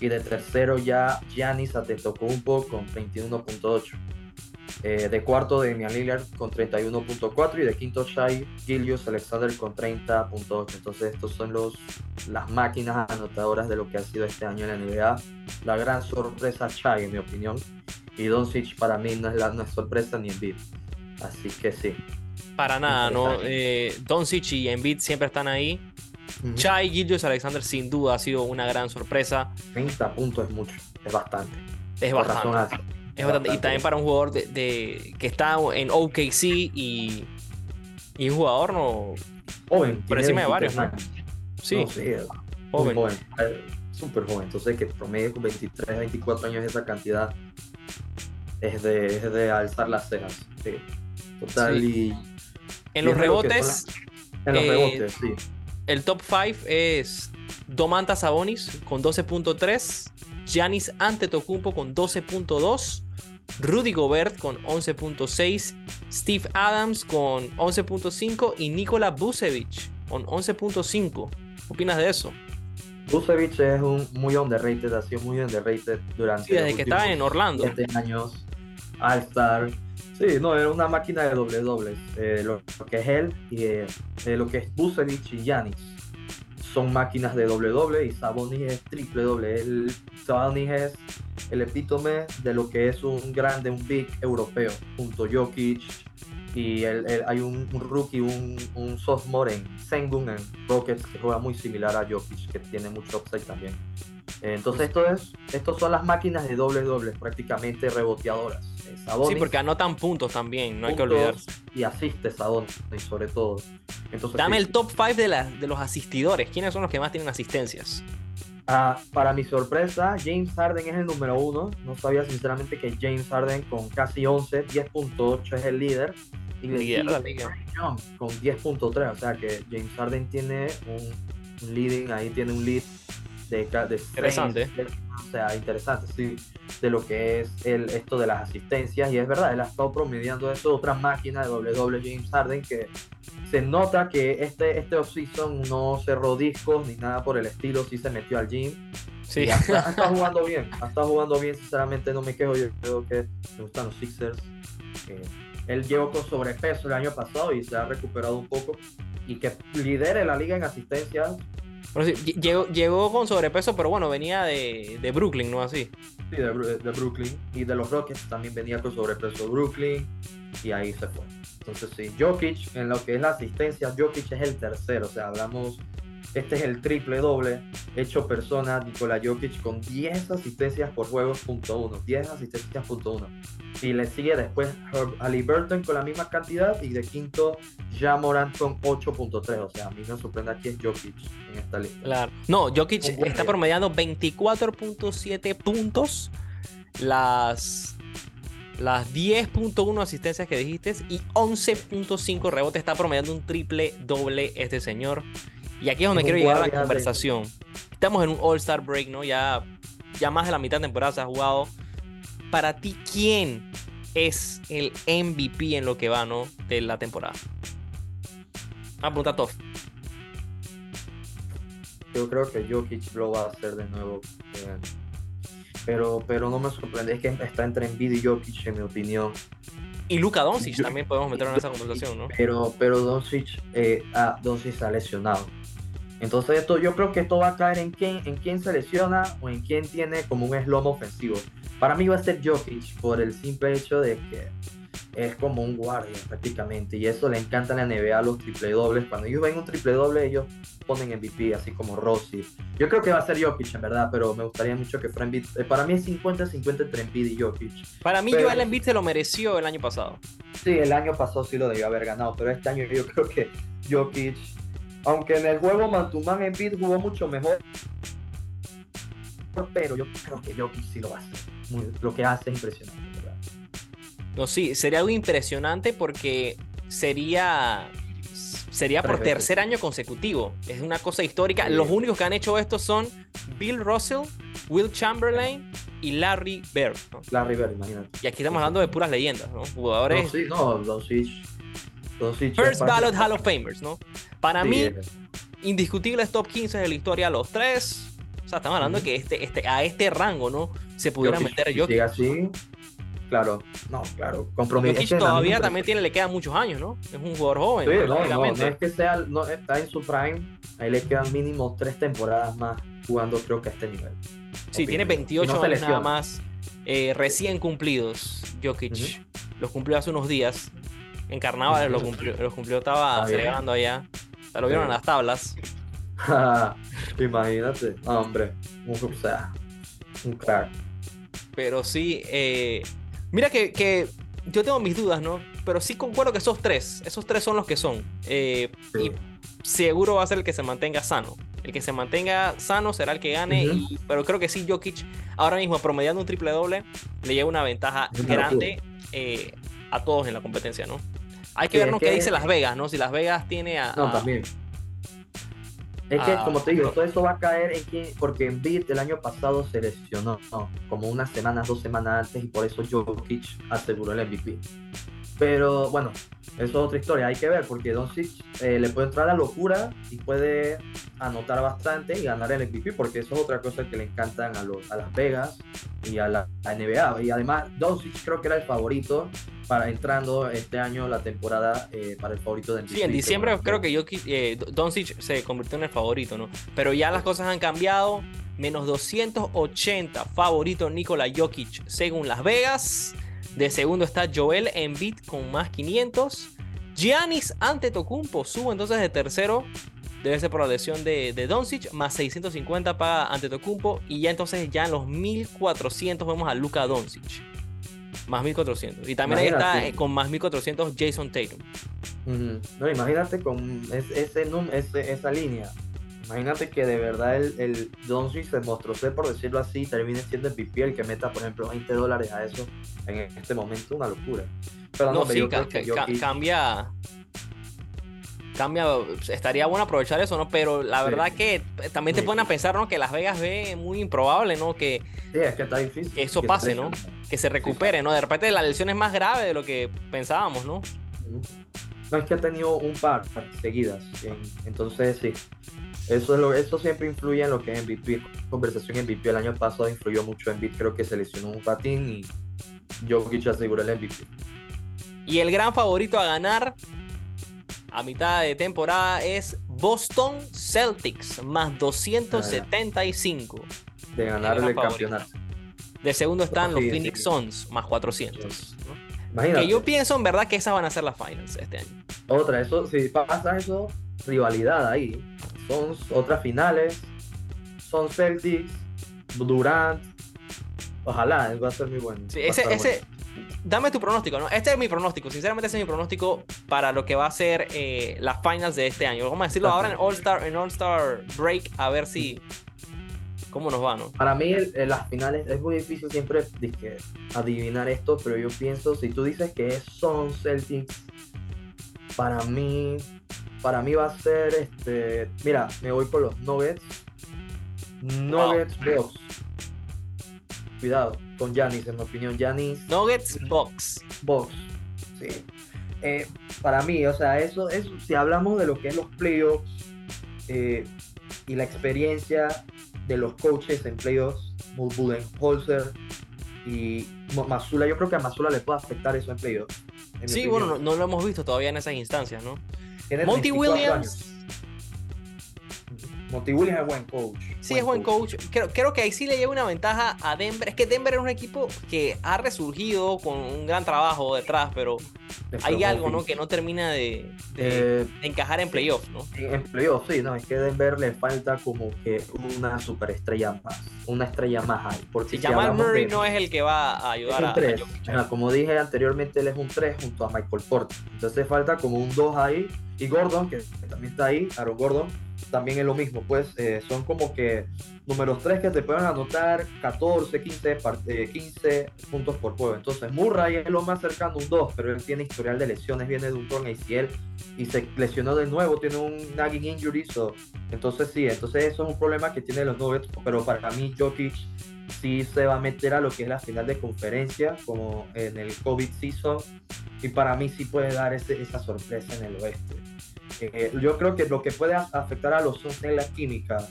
y de tercero ya Giannis Antetokounmpo con 21.8. Eh, de cuarto Damian Lillard con 31.4 y de quinto Shai Gilius Alexander con 30.8. Entonces estos son los las máquinas anotadoras de lo que ha sido este año en la NBA. La gran sorpresa Shai en mi opinión y Doncic para mí no es la no es sorpresa ni Embiid. Así que sí. Para nada, ¿no? Eh, Doncic y Embiid siempre están ahí. Chai Gilgeous Alexander sin duda ha sido una gran sorpresa. 30 puntos es mucho, es bastante. Es bastante. Es bastante- y también para un jugador de, de- que está en OKC y, y un jugador no Joven. por encima de varios, 23 ¿no? sí, No, sí, joven. Súper joven. Entonces, que promedio con 23, 24 años esa cantidad es de, es de alzar las cejas. Sí. Total. Sí. Y En y los rebotes, en los Eh, rebotes, sí. el top 5 es Domantas Sabonis con 12.3, Giannis Antetokounmpo con 12.2, Rudy Gobert con 11.6, Steve Adams con 11.5 y Nikola Vucevic con 11.5. ¿Qué opinas de eso? Vucevic es un muy underrated, ha sido muy underrated durante Sí, desde los que estaba en Orlando. siete años. All-Star. Sí, no, era una máquina de doble dobles. Eh, lo, que es él y eh, lo que es Vucevic y Giannis son máquinas de doble doble y Sabonis es triple doble. El, Sabonis es el epítome de lo que es un grande, un big europeo, junto a Jokic y el- el- hay un, un rookie, un, un sophomore en Sengun en Rockets que juega muy similar a Jokic, que tiene mucho upside también. Entonces esto es, estos son las máquinas de doble doble, prácticamente reboteadoras. Sabonis, Sí, porque anotan puntos también, no hay que olvidarse. Y asiste Sabonis sobre todo. Entonces, Dame sí, el top 5 de, la- de los asistidores. ¿Quiénes son los que más tienen asistencias? ah, para mi sorpresa, James Harden es el número uno. No sabía sinceramente que James Harden con casi 11, 10.8 es el líder. Y le sigue con 10.3. O sea que James Harden tiene un, leading, ahí tiene un lead de, de Interesante. O sea, interesante, sí, de lo que es el, esto de las asistencias. Y es verdad, él ha estado promediando eso, otra máquina de doble James Harden que se nota que este, este offseason no cerró discos ni nada por el estilo, sí se metió al gym. Sí, ha, ha estado jugando bien, ha estado jugando bien, sinceramente no me quejo, yo creo que me gustan los Sixers. Eh, él llegó con sobrepeso el año pasado y se ha recuperado un poco. Y que lidere la liga en asistencias, Llegó, llegó con sobrepeso, pero bueno, venía de, de Brooklyn, ¿no? Así. sí, de, de Brooklyn. Y de los Rockets también venía con sobrepeso Brooklyn. Y ahí se fue. Entonces sí, Jokic, en lo que es la asistencia, Jokic es el tercero. O sea, hablamos, este es el triple doble hecho persona, Nikola Jokic con 10 asistencias por juego, punto uno. 10 asistencias, punto uno. Y le sigue después Herb Halliburton con la misma cantidad. Y de quinto, Ja Morant con 8.3. O sea, a mí me sorprende aquí es Jokic en esta lista. Claro. No, Jokic está día. promediando 24.7 puntos. Las, las 10.1 asistencias que dijiste y 11.5 rebotes. Está promediando un triple doble este señor. Y aquí es donde Es quiero llegar a la de- conversación. Estamos en un All-Star Break, ¿no? Ya, ya más de la mitad de temporada se ha jugado. Para ti, ¿quién es el MVP en lo que va, ¿no? De la temporada. Una pregunta tough. Yo creo que Jokic lo va a hacer de nuevo. eh, pero, pero no me sorprende. Es que está entre Embiid y Jokic, en mi opinión. Y Luka Doncic también podemos meterlo en esa conversación, ¿no? Pero, pero Doncic, eh, ah, Doncic está lesionado. Entonces esto, yo creo que esto va a caer en quién, en quién se lesiona o en quién tiene como un eslomo ofensivo. Para mí va a ser Jokic por el simple hecho de que es como un guardia prácticamente. Y eso le encanta a la NBA los triple dobles. Cuando ellos ven un triple doble, ellos ponen MVP, así como Rossi. Yo creo que va a ser Jokic en verdad, pero me gustaría mucho que fuera Embiid. Eh, para mí es 50-50 entre Embiid y Jokic. Para mí, Pero- Joel Embiid se lo mereció el año pasado. Sí, el año pasado sí lo debió haber ganado, pero este año yo creo que Jokic, aunque en el juego Mantumán Embiid jugó mucho mejor, pero yo creo que Jokic sí lo va a hacer. Muy- lo que hace es impresionante, ¿verdad? No, sí, sería algo impresionante porque sería. Sería por tercer año consecutivo. Es una cosa histórica. Los únicos que han hecho esto son Bill Russell, Will Chamberlain y Larry Bird. ¿no? Larry Bird, imagínate. Y aquí estamos hablando de puras leyendas, ¿no? Jugadores No, sí, no, Doncic. First es Ballot Hall of Famers, ¿no? Para Sí, mí, eh, indiscutibles top 15 de la historia, los tres. O sea, estamos hablando de que este, este, a este rango, ¿no? Se pudiera Jokic, meter si Jokic. sigue así, claro, no, claro, compromiso. Jokic todavía también tiene, le quedan muchos años, ¿no? Es un jugador joven. Sí, no, no, es que sea, no, está en su prime, ahí le quedan mínimo tres temporadas más jugando creo que a este nivel. Sí, tiene Opino. 28 Y no años nada más. eh, recién cumplidos, Jokic. Los cumplió hace unos días. En carnaval Ujú. los cumplió, los cumplió estaba celebrando allá. O sea, lo vieron en las tablas. Imagínate, hombre, un, o sea, un crack. Pero sí, eh, Mira que, que yo tengo mis dudas, ¿no? Pero sí concuerdo que esos tres, esos tres son los que son. Eh, Sí. Y seguro va a ser el que se mantenga sano. El que se mantenga sano será el que gane. Y- pero creo que sí, Jokic ahora mismo promediando un triple doble le lleva una ventaja grande eh, a todos en la competencia, ¿no? Hay que Sí, ver es ¿no? qué que- dice Las Vegas, ¿no? Si Las Vegas tiene a. No, a- también. Es que, Ah, como te digo, no. todo eso va a caer en que, porque Embiid el año pasado se lesionó, ¿no? como unas semanas, dos semanas antes, y por eso Jokic aseguró el MVP. Pero bueno, eso es otra historia, hay que ver, porque Doncic eh, le puede entrar la locura y puede anotar bastante y ganar el MVP, porque eso es otra cosa que le encantan a, los, a Las Vegas y a la, a NBA. Y además, Doncic creo que era el favorito para entrando este año la temporada eh, para el favorito de MVP. Sí, en diciembre creo que Jokic, eh, Doncic se convirtió en el favorito, ¿no? Pero ya las cosas han cambiado. Menos 280 favorito Nikola Jokic según Las Vegas. De segundo está Joel Embiid con más 500. Giannis Antetokounmpo sube entonces de tercero. Debe ser por la lesión de, de Doncic. Más 650 paga Antetokounmpo. Y ya entonces ya en los 1400 vemos a Luka Doncic. Más 1400. Y también ahí está eh, con más 1400 Jason Tatum. No, imagínate con es- ese, num- ese- esa línea. Imagínate que de verdad el, el Doncic se mostró ser, por decirlo así, termine siendo el MVP el que meta, por ejemplo, 20 dólares a eso en este momento, una locura. Pero No, hombre, sí, yo ca- ca- cambia. Cambia, estaría bueno aprovechar eso, ¿no? Pero la Sí. verdad que también te Sí. ponen a pensar, ¿no? Que Las Vegas ve muy improbable, ¿no? Que, sí, es que está difícil. que eso que pase, se ¿no? que se recupere, ¿no? De repente la lesión es más grave de lo que pensábamos, ¿no? No es que ha tenido un par seguidas. en- entonces, sí. Eso, es lo, eso siempre influye en lo que es MVP. Conversación MVP el año pasado influyó mucho en MVP. Creo que se lesionó un patín y Jokic aseguró el MVP. Y el gran favorito a ganar a mitad de temporada es Boston Celtics, más 275. De ganar el campeonato. De segundo están los Sí, Phoenix sí. Suns, más 400. ¿no? Imagínate. Que yo pienso en verdad que esas van a ser las finals este año. Otra, eso, si pasa eso, rivalidad ahí. Son otras finales. Son Celtics, Durant. Ojalá, va a ser muy bueno. Sí, ese, ese, dame tu pronóstico, ¿no? Este es mi pronóstico, sinceramente ese es mi pronóstico para lo que va a ser eh, las finals de este año. Vamos a decirlo ahora en All Star, en All Star Break, a ver si cómo nos va, ¿no? Para mí, las finales es muy difícil siempre dizque, adivinar esto, pero yo pienso, si tú dices que son Celtics, para mí, para mí va a ser, este, mira, me voy por los Nuggets. Nuggets Bucks. Cuidado con Giannis, en mi opinión, Giannis Nuggets Bucks. Bucks. Sí. Eh, para mí, o sea, eso, eso, si hablamos de lo que es los playoffs eh, y la experiencia de los coaches en playoffs, Budenholzer y Mazula, yo creo que a Mazula le puede afectar eso en playoffs. en Sí, bueno, no, no lo hemos visto todavía en esas instancias, ¿no? Tiene Monty 34 Williams. años. Monty Williams es buen coach. Sí, es buen coach. Creo, creo que ahí sí le lleva una ventaja a Denver. Es que Denver es un equipo que ha resurgido con un gran trabajo detrás, pero hay algo, ¿no? Que no termina de, de- Eh, de encajar en playoffs, ¿no? En playoffs, sí, no, es que Denver le falta como que una superestrella más, una estrella más ahí. Porque Si Jamal Murray de- no es el que va a es ayudar a, un a 3. Jokic. como dije anteriormente, él es un 3 junto a Michael Porter. Entonces falta como un 2 ahí. Y Gordon, que también está ahí, Aaron Gordon, también es lo mismo. Pues eh, son como que números 3 que te pueden anotar 14, 15, par- eh, 15 puntos por juego. Entonces Murray es lo más cercano un 2, pero él tiene historial de lesiones, viene de un torn ACL y se lesionó de nuevo, tiene un nagging injury. so- entonces sí, entonces eso es un problema que tiene los Nuggets, pero para mí Jokic sí se va a meter a lo que es la final de conferencia, como en el COVID season, y para mí sí puede dar ese- esa sorpresa en el oeste. Eh, yo creo que lo que puede afectar a los Suns es la química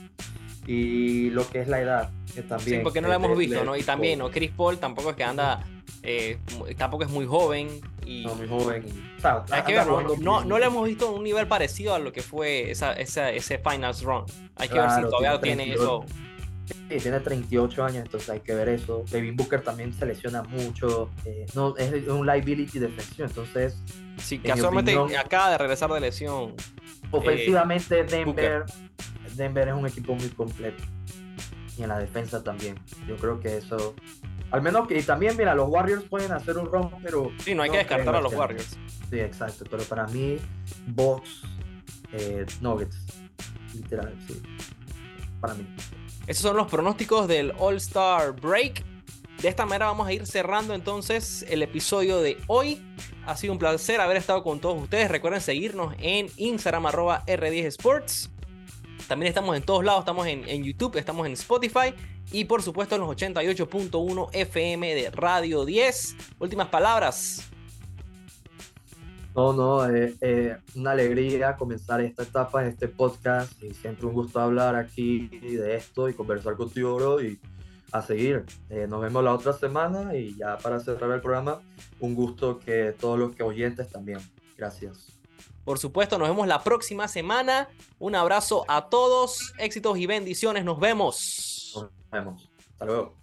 y lo que es la edad, que también. Sí, porque no eh, lo hemos le- visto, le- ¿no? Y también, ¿no? Chris Paul tampoco es que anda, eh, tampoco es muy joven y No, muy joven. y- hay que ver, ¿no? No, no lo hemos visto un nivel parecido a lo que fue esa, esa- ese Finals Run. Hay que ver si Claro, todavía tiene tiene eso. 32. Sí, tiene 38 años, entonces hay que ver eso. Devin Booker también se lesiona mucho. eh, no, es un liability defensivo, entonces Sí, casualmente opinión- acaba de regresar de lesión. ofensivamente Denver, Booker. Denver es un equipo muy completo. Y en la defensa también. Yo creo que eso Al menos que, y también, mira, los Warriors pueden hacer un ron, pero. Sí, no hay que descartar a los que- Warriors. Sí, exacto. Pero para mí, Bucks, eh, Nuggets. Literal, sí. Para mí. Esos son los pronósticos del All-Star Break. De esta manera vamos a ir cerrando entonces el episodio de hoy. Ha sido un placer haber estado con todos ustedes. Recuerden seguirnos en Instagram arroba R10 Sports. También estamos en todos lados. Estamos en, en YouTube, estamos en Spotify. Y por supuesto en los 88.1 FM de Radio 10. Últimas palabras. No, no, eh, eh, una alegría comenzar esta etapa en este podcast y siempre un gusto hablar aquí de esto y conversar contigo, bro, y a seguir. Eh, nos vemos la otra semana y ya para cerrar el programa, un gusto que todos los que oyentes también. Gracias. Por supuesto, nos vemos la próxima semana. Un abrazo a todos. Éxitos y bendiciones. Nos vemos. Nos vemos. Hasta luego.